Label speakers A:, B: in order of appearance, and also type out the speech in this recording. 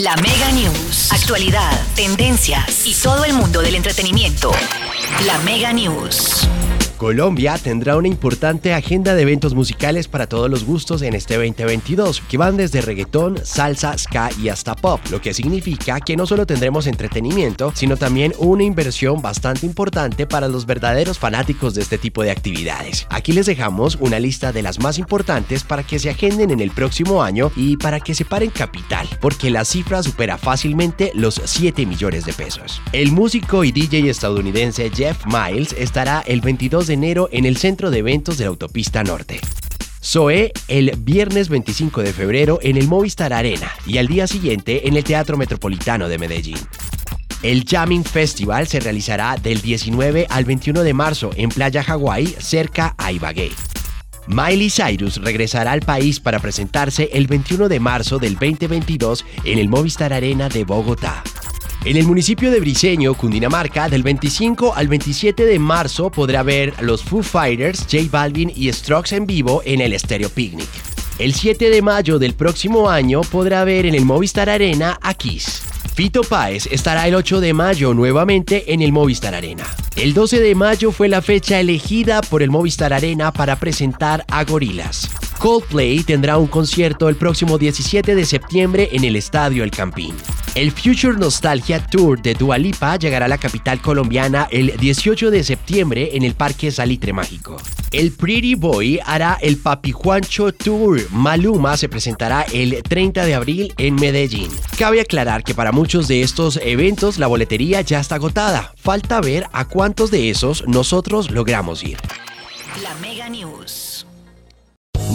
A: La Mega News. Actualidad, tendencias y todo el mundo del entretenimiento. La Mega News.
B: Colombia tendrá una importante agenda de eventos musicales para todos los gustos en este 2022, que van desde reggaetón, salsa, ska y hasta pop, lo que significa que no solo tendremos entretenimiento, sino también una inversión bastante importante para los verdaderos fanáticos de este tipo de actividades. Aquí les dejamos una lista de las más importantes para que se agenden en el próximo año y para que se paren capital, porque la cifra supera fácilmente los 7 millones de pesos. El músico y DJ estadounidense Jeff Miles estará el 22 de enero en el centro de eventos de la autopista norte. Zoe el viernes 25 de febrero en el Movistar Arena y al día siguiente en el Teatro Metropolitano de Medellín. El Jamming Festival se realizará del 19 al 21 de marzo en Playa Hawái, cerca a Ibagué. Miley Cyrus regresará al país para presentarse el 21 de marzo del 2022 en el Movistar Arena de Bogotá. En el municipio de Briseño, Cundinamarca, del 25 al 27 de marzo podrá ver los Foo Fighters, J Balvin y Strokes en vivo en el Stereo Picnic. El 7 de mayo del próximo año podrá ver en el Movistar Arena a Kiss. Fito Páez estará el 8 de mayo nuevamente en el Movistar Arena. El 12 de mayo fue la fecha elegida por el Movistar Arena para presentar a Gorilas. Coldplay tendrá un concierto el próximo 17 de septiembre en el Estadio El Campín. El Future Nostalgia Tour de Dua Lipa llegará a la capital colombiana el 18 de septiembre en el Parque Salitre Mágico. El Pretty Boy hará el Papi Juancho Tour. Maluma se presentará el 30 de abril en Medellín. Cabe aclarar que para muchos de estos eventos la boletería ya está agotada. Falta ver a cuántos de esos nosotros logramos ir.
A: La Mega News.